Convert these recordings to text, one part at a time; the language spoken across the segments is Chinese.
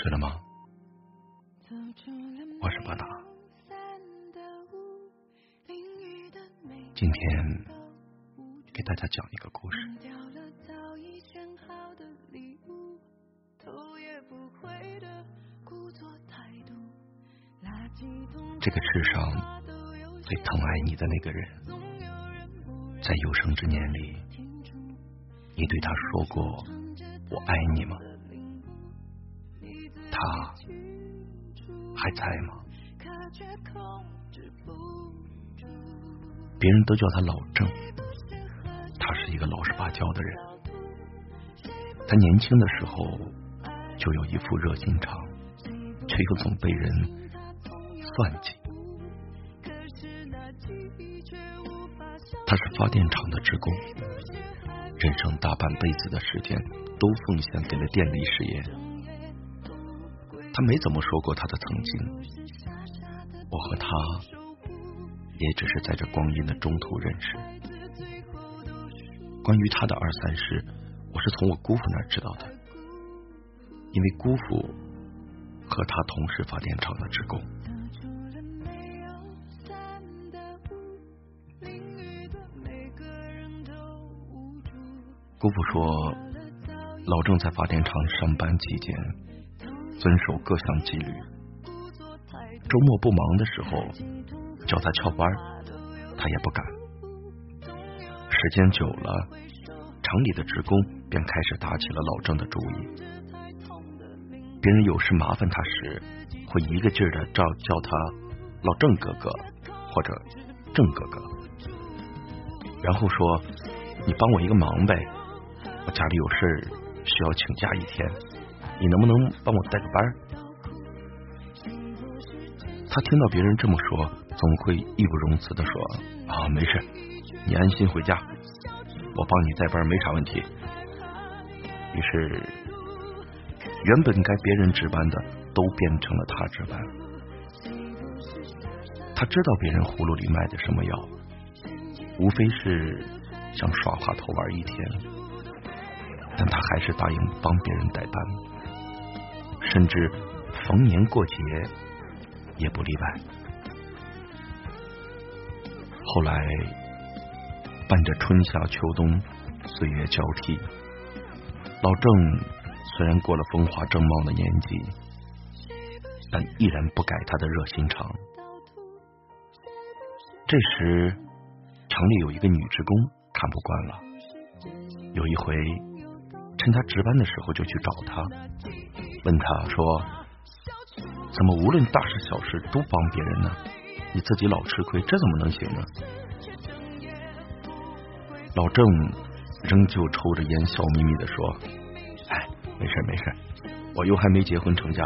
睡了吗？我是巴达。今天给大家讲一个故事。这个世上最疼爱你的那个人，在有生之年里，你对他说过“我爱你”吗？他还在吗？别人都叫他老郑，他是一个老实巴交的人。他年轻的时候就有一副热心肠，却又总被人算计。他是发电厂的职工，人生大半辈子的时间都奉献给了电力事业。他没怎么说过他的曾经，我和他也只是在这光阴的中途认识。关于他的二三事，我是从我姑父那儿知道的，因为姑父和他同是发电厂的职工。姑父说，老郑在发电厂上班期间。遵守各项纪律，周末不忙的时候叫他翘班，他也不敢。时间久了，厂里的职工便开始打起了老郑的主意。别人有事麻烦他时，会一个劲儿的叫叫他老郑哥哥或者郑哥哥，然后说：“你帮我一个忙呗，我家里有事需要请假一天。”你能不能帮我带个班？他听到别人这么说，总会义不容辞的说：“啊，没事，你安心回家，我帮你带班没啥问题。”于是，原本该别人值班的，都变成了他值班。他知道别人葫芦里卖的什么药，无非是想耍滑头玩一天，但他还是答应帮别人代班。甚至逢年过节也不例外。后来伴着春夏秋冬岁月交替，老郑虽然过了风华正茂的年纪，但依然不改他的热心肠。这时厂里有一个女职工看不惯了，有一回趁他值班的时候就去找他。问他说：“怎么无论大事小事都帮别人呢？你自己老吃亏，这怎么能行呢？”老郑仍旧抽着烟，笑眯眯的说：“哎，没事没事，我又还没结婚成家，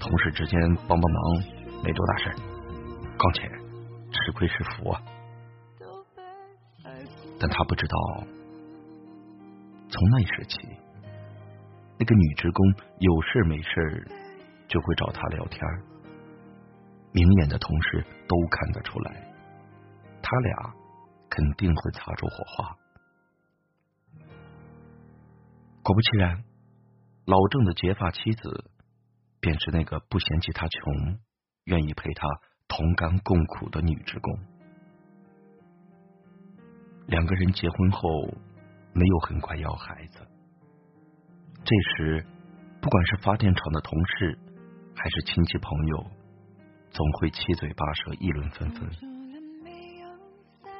同事之间帮帮忙没多大事。况且吃亏是福啊。”但他不知道，从那时起。那个女职工有事没事就会找他聊天，明眼的同事都看得出来，他俩肯定会擦出火花。果不其然，老郑的结发妻子便是那个不嫌弃他穷、愿意陪他同甘共苦的女职工。两个人结婚后没有很快要孩子。这时，不管是发电厂的同事，还是亲戚朋友，总会七嘴八舌议论纷纷，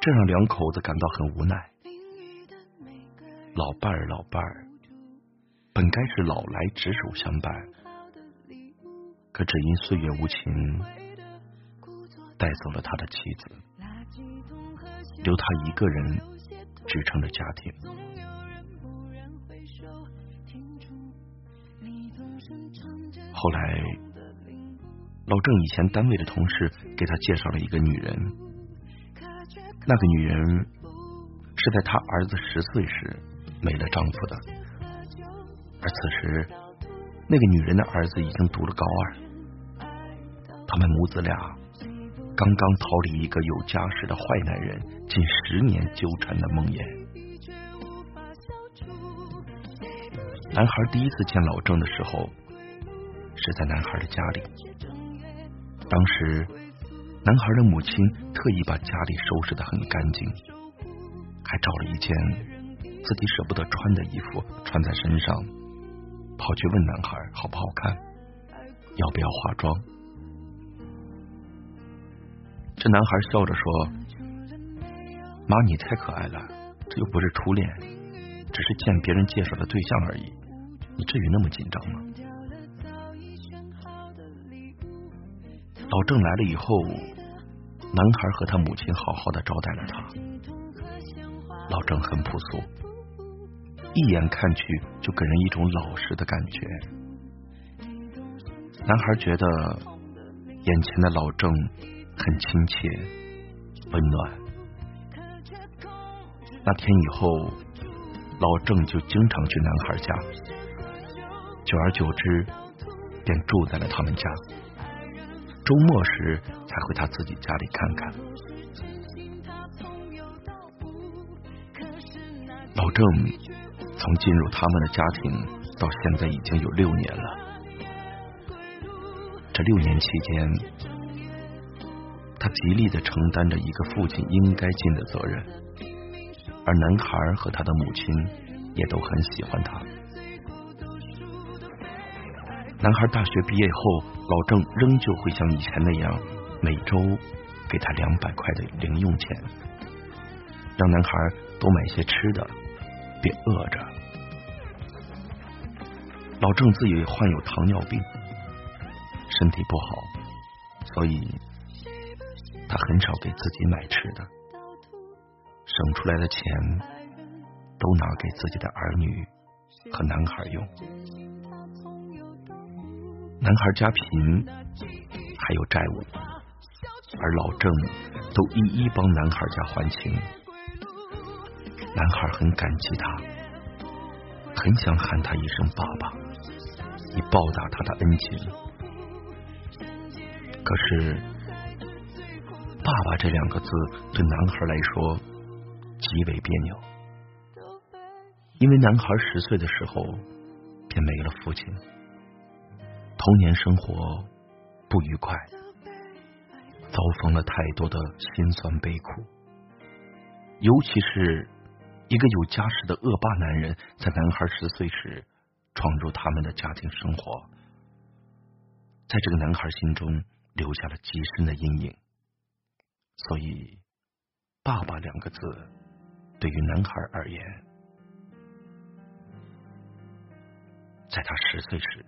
这让两口子感到很无奈。老伴儿，老伴儿，本该是老来执手相伴，可只因岁月无情，带走了他的妻子，留他一个人支撑着家庭。后来，老郑以前单位的同事给他介绍了一个女人，那个女人是在他儿子十岁时没了丈夫的，而此时那个女人的儿子已经读了高二，他们母子俩刚刚逃离一个有家室的坏男人近十年纠缠的梦魇。男孩第一次见老郑的时候。是在男孩的家里。当时，男孩的母亲特意把家里收拾的很干净，还找了一件自己舍不得穿的衣服穿在身上，跑去问男孩好不好看，要不要化妆。这男孩笑着说：“妈，你太可爱了，这又不是初恋，只是见别人介绍的对象而已，你至于那么紧张吗？”老郑来了以后，男孩和他母亲好好的招待了他。老郑很朴素，一眼看去就给人一种老实的感觉。男孩觉得眼前的老郑很亲切、温暖。那天以后，老郑就经常去男孩家，久而久之，便住在了他们家。周末时才回他自己家里看看。老郑从进入他们的家庭到现在已经有六年了。这六年期间，他极力的承担着一个父亲应该尽的责任，而男孩和他的母亲也都很喜欢他。男孩大学毕业后，老郑仍旧会像以前那样，每周给他两百块的零用钱，让男孩多买些吃的，别饿着。老郑自己患有糖尿病，身体不好，所以他很少给自己买吃的，省出来的钱都拿给自己的儿女和男孩用。男孩家贫，还有债务，而老郑都一一帮男孩家还清。男孩很感激他，很想喊他一声爸爸，以报答他的恩情。可是，爸爸这两个字对男孩来说极为别扭，因为男孩十岁的时候便没了父亲。童年生活不愉快，遭逢了太多的辛酸悲苦，尤其是一个有家室的恶霸男人，在男孩十岁时闯入他们的家庭生活，在这个男孩心中留下了极深的阴影。所以，爸爸两个字对于男孩而言，在他十岁时。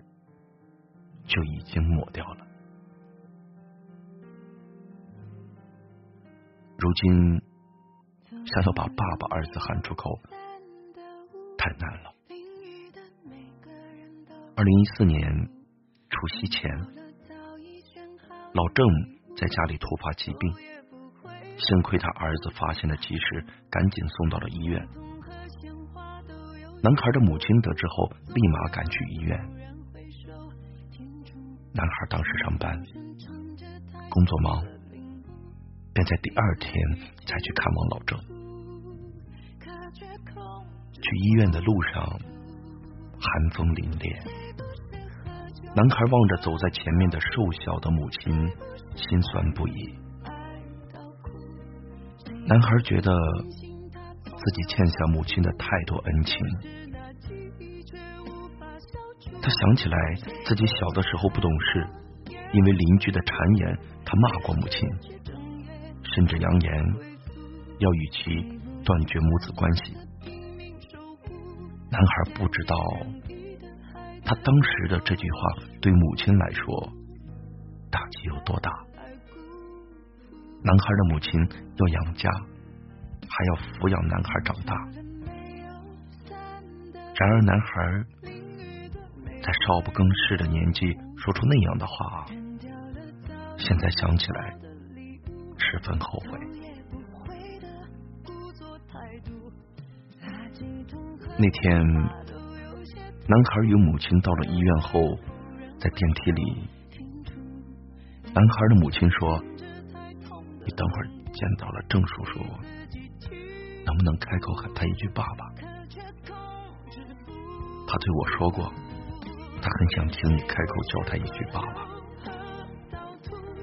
就已经抹掉了。如今想要把“爸爸”二字喊出口，太难了。二零一四年除夕前，老郑在家里突发疾病，幸亏他儿子发现的及时，赶紧送到了医院。男孩的母亲得知后，立马赶去医院。男孩当时上班，工作忙，便在第二天才去看望老郑。去医院的路上，寒风凛冽。男孩望着走在前面的瘦小的母亲，心酸不已。男孩觉得自己欠下母亲的太多恩情。他想起来自己小的时候不懂事，因为邻居的谗言，他骂过母亲，甚至扬言要与其断绝母子关系。男孩不知道，他当时的这句话对母亲来说打击有多大。男孩的母亲要养家，还要抚养男孩长大，然而男孩。在少不更事的年纪说出那样的话，现在想起来十分后悔。那天，男孩与母亲到了医院后，在电梯里，男孩的母亲说：“你等会儿见到了郑叔叔，能不能开口喊他一句爸爸？”他对我说过。他很想听你开口叫他一句爸爸，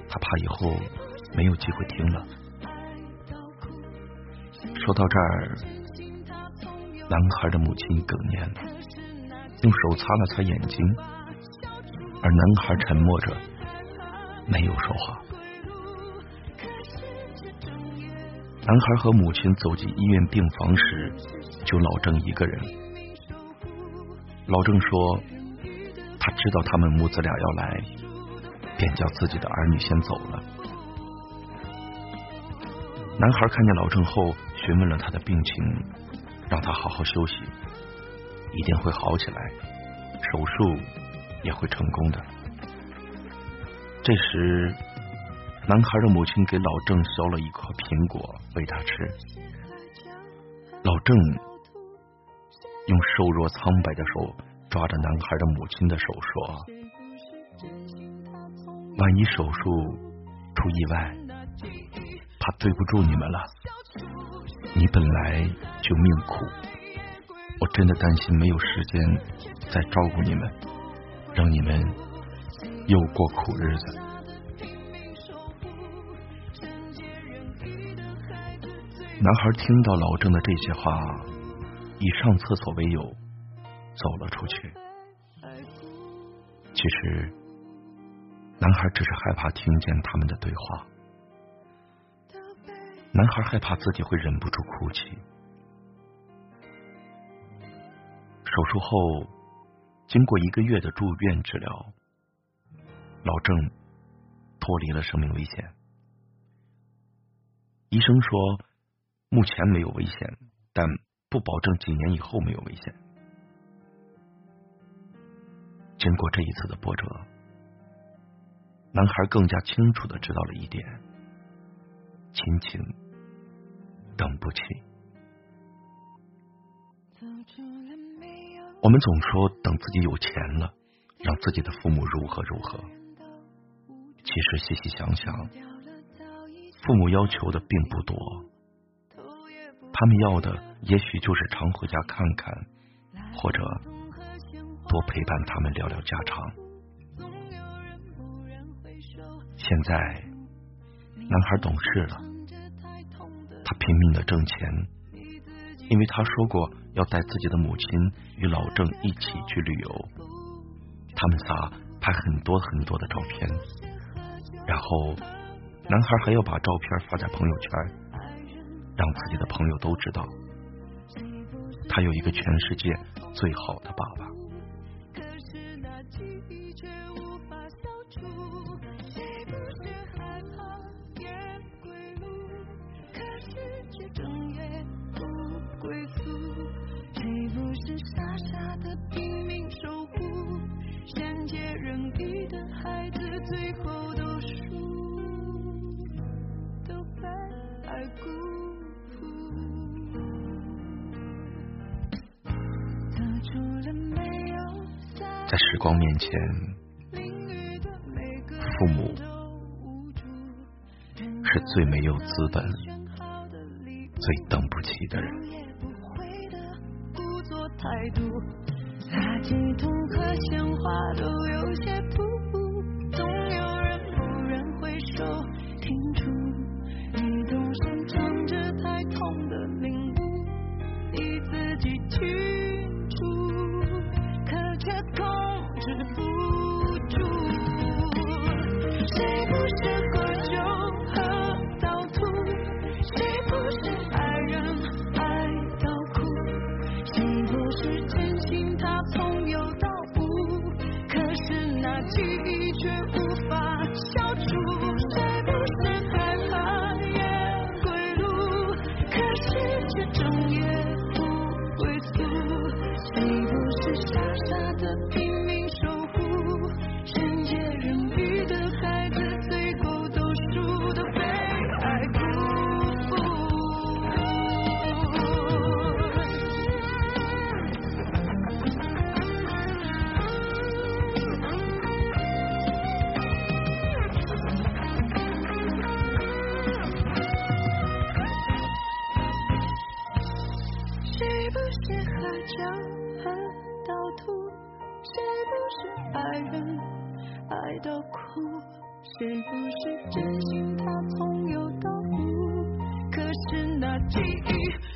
他怕以后没有机会听了。说到这儿，男孩的母亲哽咽了，用手擦了擦眼睛，而男孩沉默着，没有说话。男孩和母亲走进医院病房时，就老郑一个人。老郑说，知道他们母子俩要来，便叫自己的儿女先走了。男孩看见老郑后，询问了他的病情，让他好好休息，一定会好起来，手术也会成功的。这时。男孩的母亲给老郑削了一块苹果喂他吃，老郑用瘦弱苍白的手抓着男孩的母亲的手说：“万一手术出意外，怕对不住你们了。你本来就命苦，我真的担心没有时间再照顾你们，让你们又过苦日子。”男孩听到老郑的这些话，以上厕所为由走了出去。其实，男孩只是害怕听见他们的对话。男孩害怕自己会忍不住哭泣。手术后，经过一个月的住院治疗，老郑脱离了生命危险。医生说。目前没有危险，但不保证几年以后没有危险。经过这一次的波折，男孩更加清楚的知道了一点：亲情等不起。我们总说等自己有钱了，让自己的父母如何如何。其实细细想想，父母要求的并不多。他们要的也许就是常回家看看，或者多陪伴他们聊聊家常。现在男孩懂事了，他拼命的挣钱，因为他说过要带自己的母亲与老郑一起去旅游，他们仨拍很多很多的照片，然后男孩还要把照片发在朋友圈。让自己的朋友都知道，他有一个全世界最好的爸爸。最后都输，都被爱辜负。在时光面前，父母是最没有资本、最等不起的人。和鲜花都有些。记清楚可却控制不谁不是傻傻的拼江河倒吐谁不是爱人爱到哭谁不是真心它从有到无可是那记忆